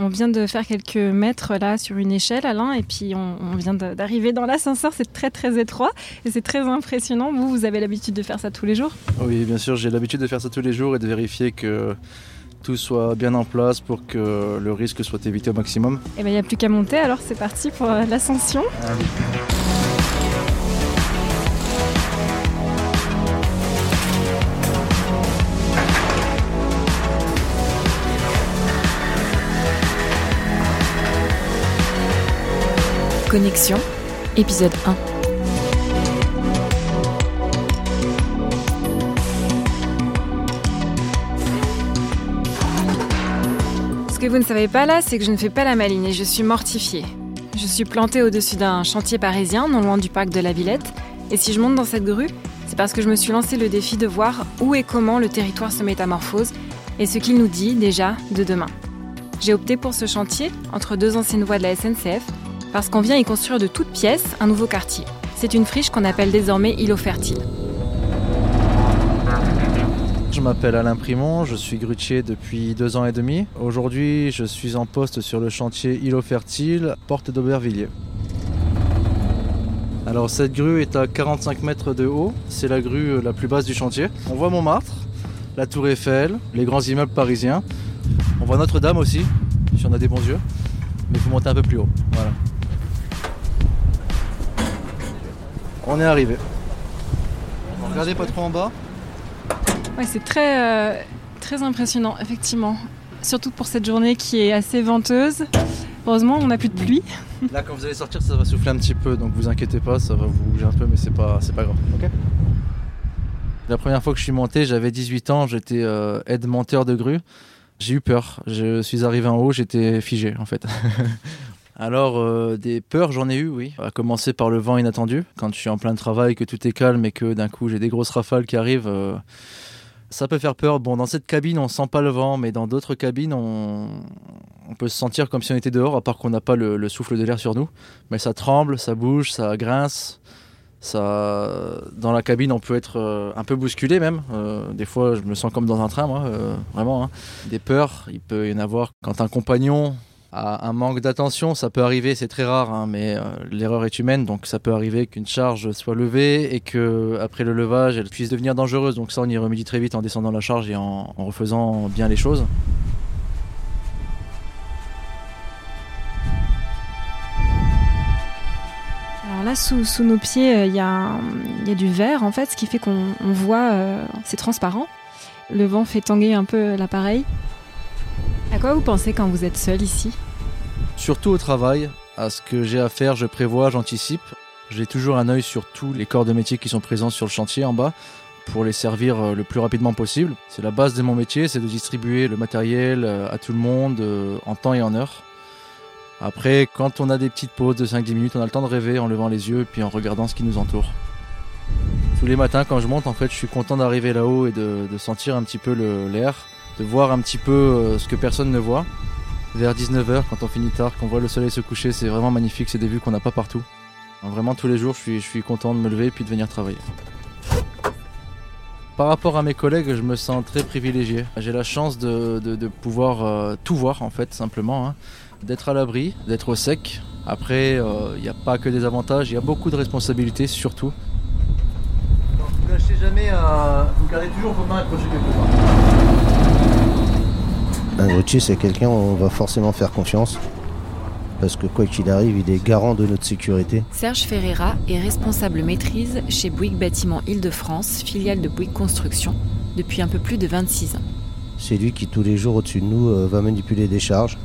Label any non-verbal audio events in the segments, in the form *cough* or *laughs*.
On vient de faire quelques mètres là sur une échelle, Alain, et puis on, vient d'arriver dans l'ascenseur. C'est très très étroit et c'est très impressionnant. Vous, vous avez l'habitude de faire ça tous les jours? Oui, bien sûr, j'ai l'habitude de faire ça tous les jours et de vérifier que tout soit bien en place pour que le risque soit évité au maximum. Et eh bien, il n'y a plus qu'à monter, alors c'est parti pour euh, l'ascension. Connexion, épisode 1. Ce que vous ne savez pas là, c'est que je ne fais pas la maline et je suis mortifiée. Je suis plantée au-dessus d'un chantier parisien, non loin du parc de la Villette, et si je monte dans cette grue, c'est parce que je me suis lancé le défi de voir où et comment le territoire se métamorphose et ce qu'il nous dit déjà de demain. J'ai opté pour ce chantier entre deux anciennes voies de la SNCF parce qu'on vient y construire de toutes pièces un nouveau quartier. C'est une friche qu'on appelle désormais îlot fertile. Je m'appelle Alain Primon, je suis grutier depuis deux ans et demi. Aujourd'hui, je suis en poste sur le chantier îlot fertile, porte d'Aubervilliers. Alors cette grue est à 45 mètres de haut, c'est la grue la plus basse du chantier. On voit Montmartre, la tour Eiffel, les grands immeubles parisiens. On voit Notre-Dame aussi, si on a des bons yeux. Mais il faut monter un peu plus haut. Voilà. On est arrivé. Regardez pas trop en bas. Ouais, c'est très, euh, très impressionnant, effectivement. Surtout pour cette journée qui est assez venteuse. Heureusement, on n'a plus de pluie. Là, quand vous allez sortir, ça va souffler un petit peu, donc vous inquiétez pas, ça va vous bouger un peu, mais c'est pas, c'est pas grave. La première fois que je suis monté, j'avais 18 ans, j'étais euh, aide-monteur de grue. J'ai eu peur. Je suis arrivé en haut, j'étais figé en fait. *laughs* Alors, euh, des peurs, j'en ai eu, oui. À commencer par le vent inattendu. Quand je suis en plein travail, que tout est calme et que d'un coup j'ai des grosses rafales qui arrivent, euh, ça peut faire peur. Bon, dans cette cabine, on sent pas le vent, mais dans d'autres cabines, on... peut se sentir comme si on était dehors, à part qu'on n'a pas le, souffle de l'air sur nous. Mais ça tremble, ça bouge, ça grince. Ça, dans la cabine, on peut être euh, un peu bousculé même. des fois, je me sens comme dans un train, moi, vraiment. Hein. Des peurs, il peut y en avoir quand un compagnon un manque d'attention, ça peut arriver, c'est très rare, hein, mais euh, l'erreur est humaine, donc ça peut arriver qu'une charge soit levée et que après le levage, elle puisse devenir dangereuse. Donc ça, on y remédie très vite en descendant la charge et en, refaisant bien les choses. Alors là, sous, nos pieds, euh, il y, a du verre, en fait, ce qui fait qu'on voit, euh, c'est transparent. Le vent fait tanguer un peu l'appareil. Quoi vous pensez quand vous êtes seul ici? Surtout au travail, à ce que j'ai à faire, je prévois, j'anticipe. J'ai toujours un œil sur tous les corps de métier qui sont présents sur le chantier en bas pour les servir euh, le plus rapidement possible. C'est la base de mon métier, c'est de distribuer le matériel euh, à tout le monde euh, en temps et en heure. Après, quand on a des petites pauses de 5-10 minutes, on a le temps de rêver en levant les yeux et puis en regardant ce qui nous entoure. Tous les matins, quand je monte, en fait, je suis content d'arriver là-haut et de sentir un petit peu l'air de voir un petit peu euh, ce que personne ne voit. Vers 19h, quand on finit tard, qu'on voit le soleil se coucher, c'est vraiment magnifique, c'est des vues qu'on n'a pas partout. vraiment, tous les jours, je suis, je suis content de me lever et puis de venir travailler. Par rapport à mes collègues, je me sens très privilégié. J'ai la chance de, pouvoir euh, tout voir, en fait, simplement. Hein. D'être à l'abri, d'être au sec. Après, euh, il n'y a pas que des avantages, il y a beaucoup de responsabilités, surtout. Ne lâchez jamais, vous gardez toujours vos mains accrochées quelque part. Un grutier, c'est quelqu'un on va forcément faire confiance. Parce que quoi qu'il arrive, il est garant de notre sécurité. Serge Ferreira est responsable maîtrise chez Bouygues Bâtiment Île-de-France, filiale de Bouygues Construction, depuis un peu plus de 26 ans. C'est lui qui, tous les jours au-dessus de nous, euh, va manipuler des charges,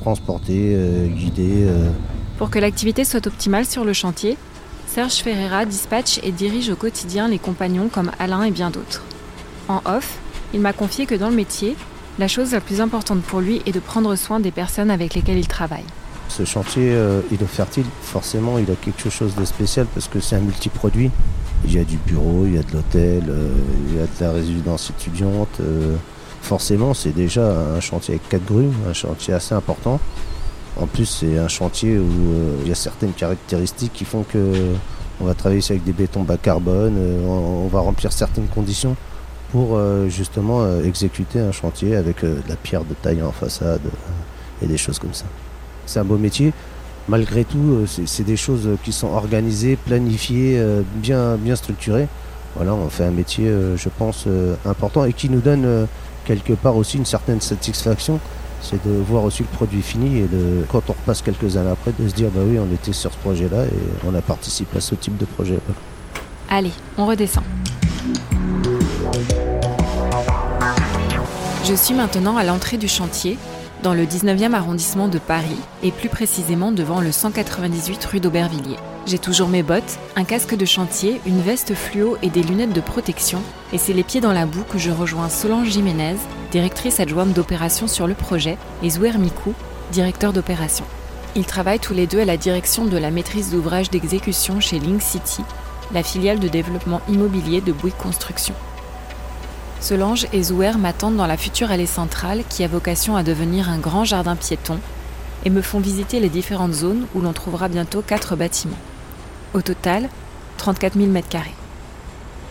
transporter, euh, guider. Euh. Pour que l'activité soit optimale sur le chantier, Serge Ferreira dispatche et dirige au quotidien les compagnons comme Alain et bien d'autres. En off, il m'a confié que dans le métier, la chose la plus importante pour lui est de prendre soin des personnes avec lesquelles il travaille. Ce chantier, euh, il est fertile, forcément, il a quelque chose de spécial parce que c'est un multiproduit. Il y a du bureau, il y a de l'hôtel, euh, il y a de la résidence étudiante. Euh, forcément, c'est déjà un chantier avec quatre grues, un chantier assez important. En plus, c'est un chantier où il y a certaines caractéristiques qui font que on va travailler avec des bétons bas carbone, on va remplir certaines conditions pour euh, justement euh, exécuter un chantier avec euh, de la pierre de taille en façade et des choses comme ça. C'est un beau métier. Malgré tout, c'est des choses qui sont organisées, planifiées, bien, bien structurées. Voilà, on fait un métier, je pense, important et qui nous donne quelque part aussi une certaine satisfaction c'est de voir aussi le produit fini et de, quand on repasse quelques années après, de se dire bah oui, on était sur ce projet-là et on a participé à ce type de projet. Allez, on redescend. Je suis maintenant à l'entrée du chantier, dans le 19e arrondissement de Paris, et plus précisément devant le 198 rue d'Aubervilliers. J'ai toujours mes bottes, un casque de chantier, une veste fluo et des lunettes de protection, et c'est les pieds dans la boue que je rejoins Solange Jiménez, directrice adjointe d'opération sur le projet, et Zouer Mikou, directeur d'opération. Ils travaillent tous les deux à la direction de la maîtrise d'ouvrage d'exécution chez Link City, la filiale de développement immobilier de Bouygues Construction. Solange et Zouer m'attendent dans la future allée centrale qui a vocation à devenir un grand jardin piéton et me font visiter les différentes zones où l'on trouvera bientôt quatre bâtiments. Au total, 34 000 m2.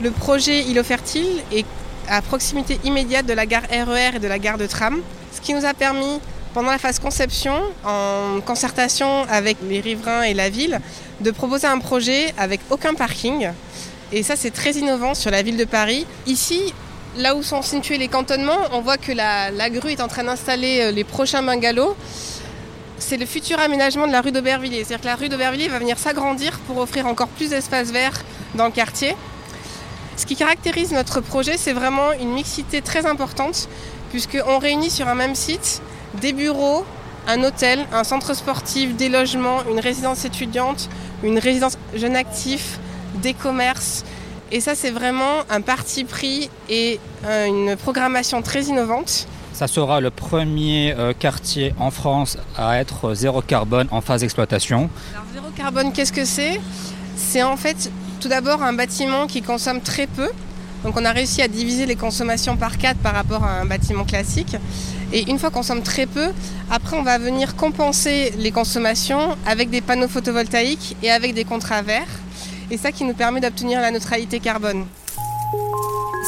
Le projet Îlot Fertile est à proximité immédiate de la gare RER e et de la gare de tram, ce qui nous a permis, pendant la phase conception, en concertation avec les riverains et la ville, de proposer un projet avec aucun parking. Et ça, c'est très innovant sur la ville de Paris. Ici, là où sont situés les cantonnements, on voit que la, grue est en train d'installer euh, les prochains bungalows. C'est le futur aménagement de la rue d'Aubervilliers. C'est-à-dire que la rue d'Aubervilliers va venir s'agrandir pour offrir encore plus d'espace vert dans le quartier. Ce qui caractérise notre projet, c'est vraiment une mixité très importante, puisqu'on réunit sur un même site des bureaux, un hôtel, un centre sportif, des logements, une résidence étudiante, une résidence jeune actif, des commerces. Et ça, c'est vraiment un parti pris et euh, une programmation très innovante. Ça sera le premier euh, quartier en France à être zéro carbone en phase d'exploitation. Alors zéro carbone, qu'est-ce que c'est? C'est en fait tout d'abord un bâtiment qui consomme très peu. Donc on a réussi à diviser les consommations par 4 par rapport à un bâtiment classique. Et une fois qu'on consomme très peu, après on va venir compenser les consommations avec des panneaux photovoltaïques et avec des contrats verts. Et ça qui nous permet d'obtenir la neutralité carbone.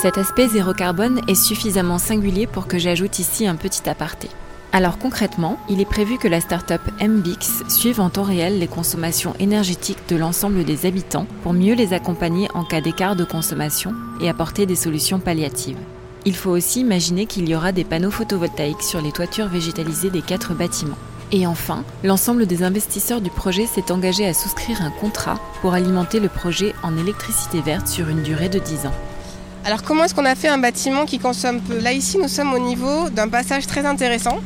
Cet aspect zéro carbone est suffisamment singulier pour que j'ajoute ici un petit aparté. Alors concrètement, il est prévu que la start-up MBix suive en temps réel les consommations énergétiques de l'ensemble des habitants pour mieux les accompagner en cas d'écart de consommation et apporter des solutions palliatives. Il faut aussi imaginer qu'il y aura des panneaux photovoltaïques sur les toitures végétalisées des quatre bâtiments. Et enfin, l'ensemble des investisseurs du projet s'est engagé à souscrire un contrat pour alimenter le projet en électricité verte sur une durée de 10 ans. Alors comment est-ce qu'on a fait un bâtiment qui consomme peu? Là ici nous sommes au niveau d'un passage très intéressant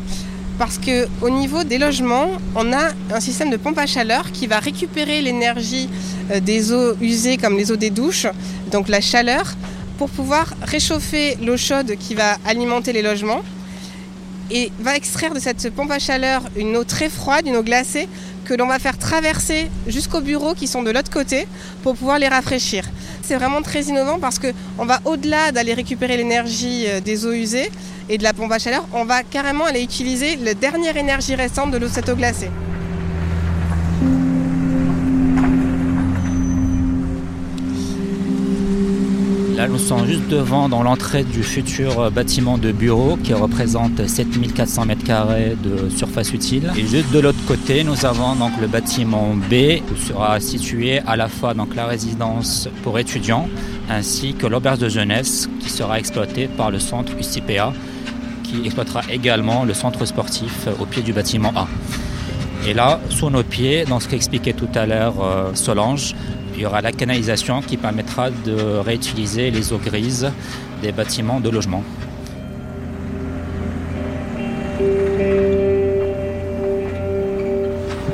parce qu'au niveau des logements, on a un système de pompe à chaleur qui va récupérer l'énergie euh, des eaux usées comme les eaux des douches, donc la chaleur, pour pouvoir réchauffer l'eau chaude qui va alimenter les logements et va extraire de cette pompe à chaleur une eau très froide, une eau glacée que l'on va faire traverser jusqu'aux bureaux qui sont de l'autre côté pour pouvoir les rafraîchir. C'est vraiment très innovant parce qu'on va au-delà d'aller récupérer l'énergie euh, des eaux usées et de la pompe à chaleur, on va carrément aller utiliser la dernière énergie restante de l'eau cette eau glacée. Nous sommes juste devant, dans l'entrée du futur euh, bâtiment de bureau qui représente 7400 m2 de surface utile. Et juste de l'autre côté, nous avons donc le bâtiment B où sera situé à la fois donc la résidence pour étudiants ainsi que l'auberge de jeunesse qui sera exploitée par le centre UCPA qui exploitera également le centre sportif au pied du bâtiment A. Et là, sous nos pieds, dans ce qu'expliquait tout à l'heure euh, Il y aura la canalisation qui permettra de réutiliser les eaux grises des bâtiments de logement.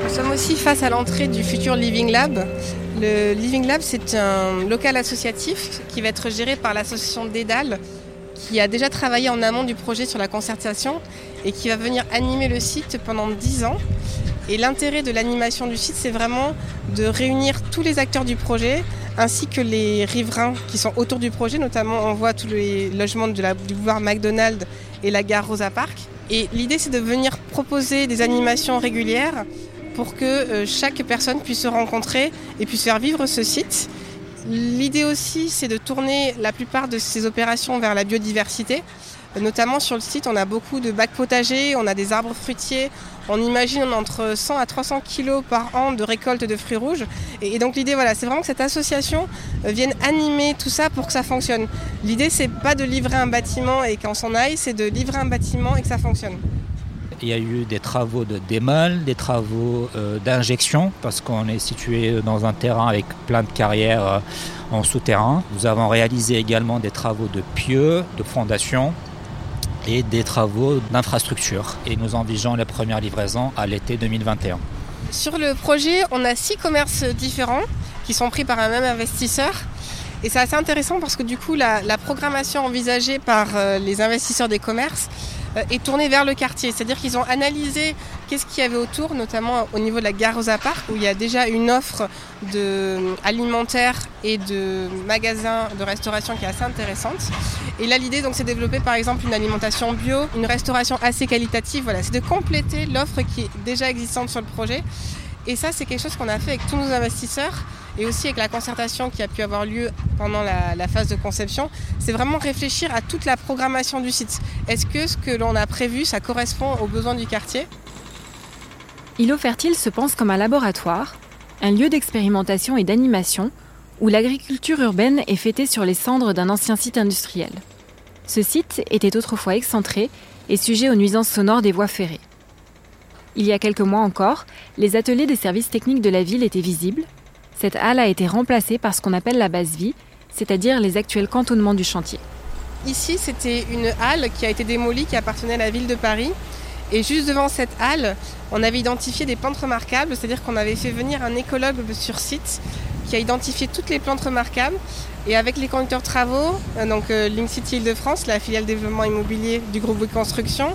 Nous sommes aussi face à l'entrée du futur Living Lab. Le Living Lab, c'est un local associatif qui va être géré par l'association Dédale, qui a déjà travaillé en amont du projet sur la concertation et qui va venir animer le site pendant 10 ans. Et l'intérêt de l'animation du site, c'est vraiment de réunir tous les acteurs du projet, ainsi que les riverains qui sont autour du projet. Notamment, on voit tous les logements du boulevard McDonald's et la gare Rosa Park. Et l'idée, c'est de venir proposer des animations régulières pour que euh, chaque personne puisse se rencontrer et puisse faire vivre ce site. L'idée aussi, c'est de tourner la plupart de ces opérations vers la biodiversité Notamment sur le site, on a beaucoup de bacs potagers, on a des arbres fruitiers. On imagine entre 100 à 300 kilos par an de récolte de fruits rouges. Et, donc l'idée, voilà, c'est vraiment que cette association euh, vienne animer tout ça pour que ça fonctionne. L'idée, c'est pas de livrer un bâtiment et qu'on s'en aille, c'est de livrer un bâtiment et que ça fonctionne. Il y a eu des travaux de démol, des travaux euh, d'injection, parce qu'on est situé dans un terrain avec plein de carrières euh, en souterrain. Nous avons réalisé également des travaux de pieux, de fondation et des travaux d'infrastructure. Et nous envisageons la première livraison à l'été 2021. Sur le projet, on a six commerces différents qui sont pris par un même investisseur. Et c'est assez intéressant parce que du coup, la, programmation envisagée par euh, les investisseurs des commerces est tournée vers le quartier. C'est-à-dire qu'ils ont analysé qu'est-ce qu'il y avait autour, notamment au niveau de la gare aux Park, où il y a déjà une offre de, alimentaire et de magasins de restauration qui est assez intéressante. Et là, l'idée, donc, c'est de développer par exemple une alimentation bio, une restauration assez qualitative. Voilà, c'est de compléter l'offre qui est déjà existante sur le projet. Et ça, c'est quelque chose qu'on a fait avec tous nos investisseurs et aussi avec la concertation qui a pu avoir lieu pendant la, phase de conception, c'est vraiment réfléchir à toute la programmation du site. Est-ce que ce que l'on a prévu, ça correspond aux besoins du quartier? Îlot Fertile se pense comme un laboratoire, un lieu d'expérimentation et d'animation où l'agriculture urbaine est fêtée sur les cendres d'un ancien site industriel. Ce site était autrefois excentré et sujet aux nuisances sonores des voies ferrées. Il y a quelques mois encore, les ateliers des services techniques de la ville étaient visibles, cette halle a été remplacée par ce qu'on appelle la base vie, c'est-à-dire les actuels cantonnements du chantier. Ici, c'était une halle qui a été démolie, qui appartenait à la ville de Paris. Et juste devant cette halle, on avait identifié des plantes remarquables, c'est-à-dire qu'on avait fait venir un écologue sur site qui a identifié toutes les plantes remarquables. Et avec les conducteurs travaux, euh, donc euh, Link City Île-de-France, la filiale développement immobilier du groupe de construction,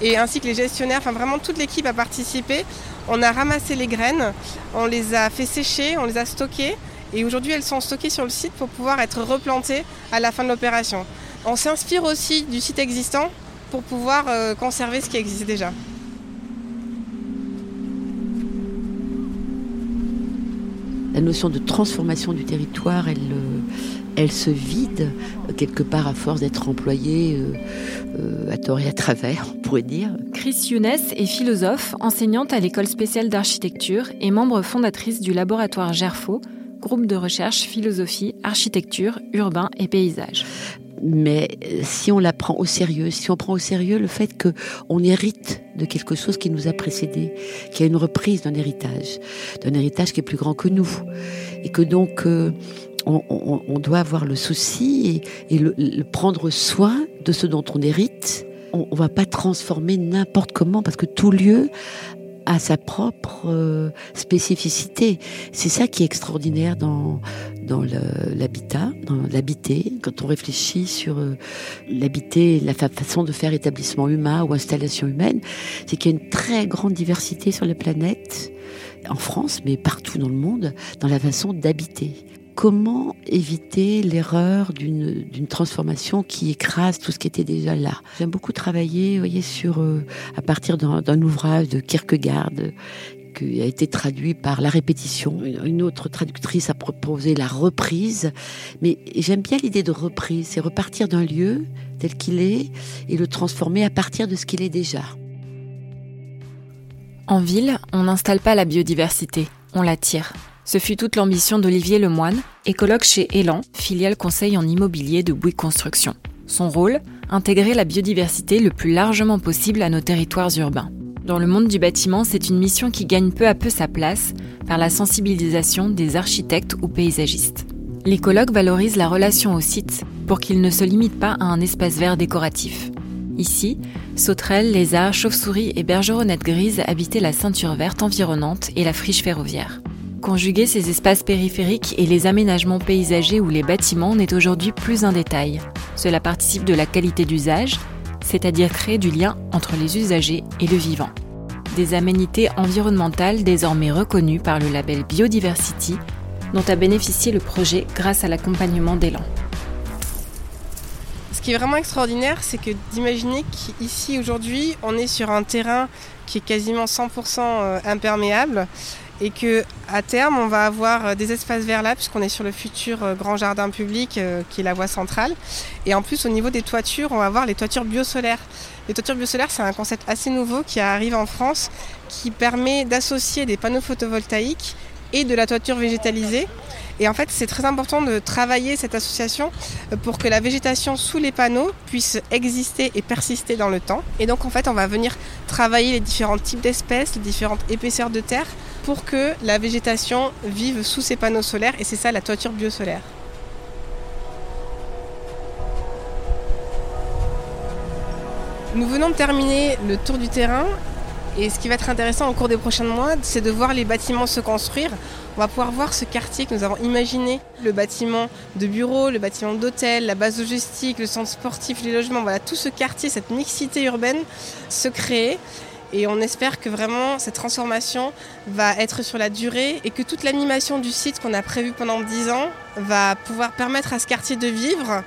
et ainsi que les gestionnaires, enfin vraiment toute l'équipe a participé. On a ramassé les graines, on les a fait sécher, on les a stockées et aujourd'hui elles sont stockées sur le site pour pouvoir être replantées à la fin de l'opération. On s'inspire aussi du site existant pour pouvoir euh, conserver ce qui existe déjà. La notion de transformation du territoire, elle, euh, se vide quelque part à force d'être employée euh, euh, à tort et à travers, on pourrait dire. Chris Younes est philosophe, enseignante à l'école spéciale d'architecture et membre fondatrice du laboratoire GERFO, groupe de recherche philosophie, architecture, urbain et paysage. Mais euh, si on la prend au sérieux, si on prend au sérieux le fait que on hérite de quelque chose qui nous a précédé, qui a une reprise d'un héritage, d'un héritage qui est plus grand que nous, et que donc on, doit avoir le souci et, prendre soin de ce dont on hérite. On ne va pas transformer n'importe comment parce que tout lieu a sa propre euh, spécificité. C'est ça qui est extraordinaire dans, dans l'habitat, dans l'habiter, quand on réfléchit sur euh, l'habiter, la façon de faire établissement humain ou installation humaine, c'est qu'il y a une très grande diversité sur la planète, en France, mais partout dans le monde, dans la façon d'habiter comment éviter l'erreur d'une transformation qui écrase tout ce qui était déjà là? J'aime beaucoup travailler, voyez, sur euh, à partir d'un ouvrage de Kierkegaard qui a été traduit par la répétition. Une autre traductrice a proposé la reprise, mais j'aime bien l'idée de reprise, c'est repartir d'un lieu tel qu'il est et le transformer à partir de ce qu'il est déjà. En ville, on n'installe pas la biodiversité, on la tire. Ce fut toute l'ambition d'Olivier Lemoine, écologue chez Elan, filiale conseil en immobilier de Bouygues Construction. Son rôle Intégrer la biodiversité le plus largement possible à nos territoires urbains. Dans le monde du bâtiment, c'est une mission qui gagne peu à peu sa place par la sensibilisation des architectes ou paysagistes. L'écologue valorise la relation au site pour qu'il ne se limite pas à un espace vert décoratif. Ici, sauterelles, lézards, chauves-souris et bergeronnettes grises habitaient la ceinture verte environnante et la friche ferroviaire. Conjuguer ces espaces périphériques et les aménagements paysagers ou les bâtiments n'est aujourd'hui plus un détail. Cela participe de la qualité d'usage, c'est-à-dire créer du lien entre les usagers et le vivant. Des aménités environnementales désormais reconnues par le label Biodiversity, dont a bénéficié le projet grâce à l'accompagnement d'Elan. Ce qui est vraiment extraordinaire, c'est que d'imaginer qu'ici aujourd'hui, on est sur un terrain qui est quasiment 100% euh, imperméable et que à terme on va avoir euh, des espaces verts là puisqu'on est sur le futur euh, grand jardin public euh, qui est la voie centrale et en plus au niveau des toitures on va avoir les toitures biosolaires. Les toitures biosolaires c'est un concept assez nouveau qui arrive en France qui permet d'associer des panneaux photovoltaïques et de la toiture végétalisée et en fait, c'est très important de travailler cette association pour que la végétation sous les panneaux puisse exister et persister dans le temps. Et donc, en fait, on va venir travailler les différents types d'espèces, les différentes épaisseurs de terre pour que la végétation vive sous ces panneaux solaires. Et c'est ça la toiture biosolaire. Nous venons de terminer le tour du terrain et ce qui va être intéressant au cours des prochains mois, c'est de voir les bâtiments se construire. On va pouvoir voir ce quartier que nous avons imaginé, le bâtiment de bureaux, le bâtiment d'hôtel, la base logistique, le centre sportif, les logements, voilà, tout ce quartier, cette mixité urbaine se créer. Et on espère que vraiment cette transformation va être sur la durée et que toute l'animation du site qu'on a prévu pendant 10 ans va pouvoir permettre à ce quartier de vivre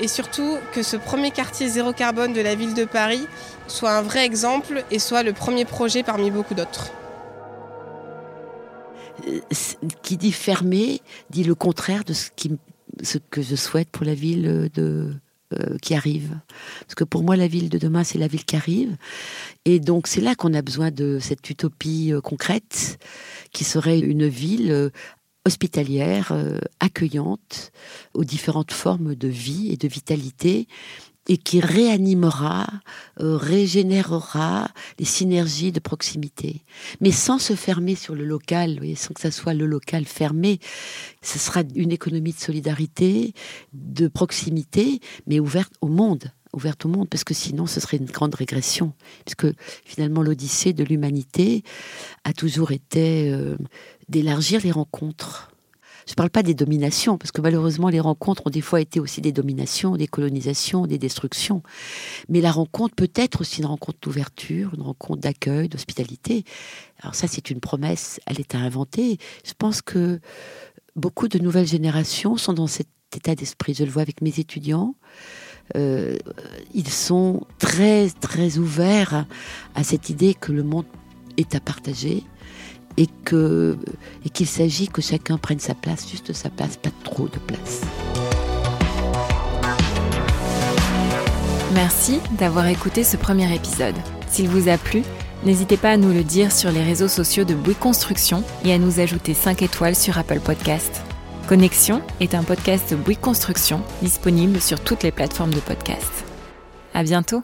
et surtout que ce premier quartier zéro carbone de la ville de Paris soit un vrai exemple et soit le premier projet parmi beaucoup d'autres. Euh, qui dit fermer dit le contraire de ce, qui, ce que je souhaite pour la ville de, euh, qui arrive. Parce que pour moi, la ville de demain, c'est la ville qui arrive. Et donc, c'est là qu'on a besoin de cette utopie euh, concrète, qui serait une ville hospitalière, euh, accueillante aux différentes formes de vie et de vitalité et qui réanimera, euh, régénérera les synergies de proximité. Mais sans se fermer sur le local, sans que ça soit le local fermé, ce sera une économie de solidarité, de proximité, mais ouverte au monde ouverte au monde, parce que sinon ce serait une grande régression, puisque finalement l'odyssée de l'humanité a toujours été euh, d'élargir les rencontres. Je ne parle pas des dominations, parce que malheureusement les rencontres ont des fois été aussi des dominations, des colonisations, des destructions. Mais la rencontre peut être aussi une rencontre d'ouverture, une rencontre d'accueil, d'hospitalité. Alors ça c'est une promesse, elle est à inventer. Je pense que beaucoup de nouvelles générations sont dans cet état d'esprit. Je le vois avec mes étudiants. Euh, ils sont très très ouverts à cette idée que le monde est à partager et qu'il s'agit que chacun prenne sa place, juste sa place, pas trop de place. Merci d'avoir écouté ce premier épisode. S'il vous a plu, n'hésitez pas à nous le dire sur les réseaux sociaux de Bouygues Construction et à nous ajouter 5 étoiles sur Apple Podcast. Connexion est un podcast de Bouygues Construction disponible sur toutes les plateformes de podcast. À bientôt!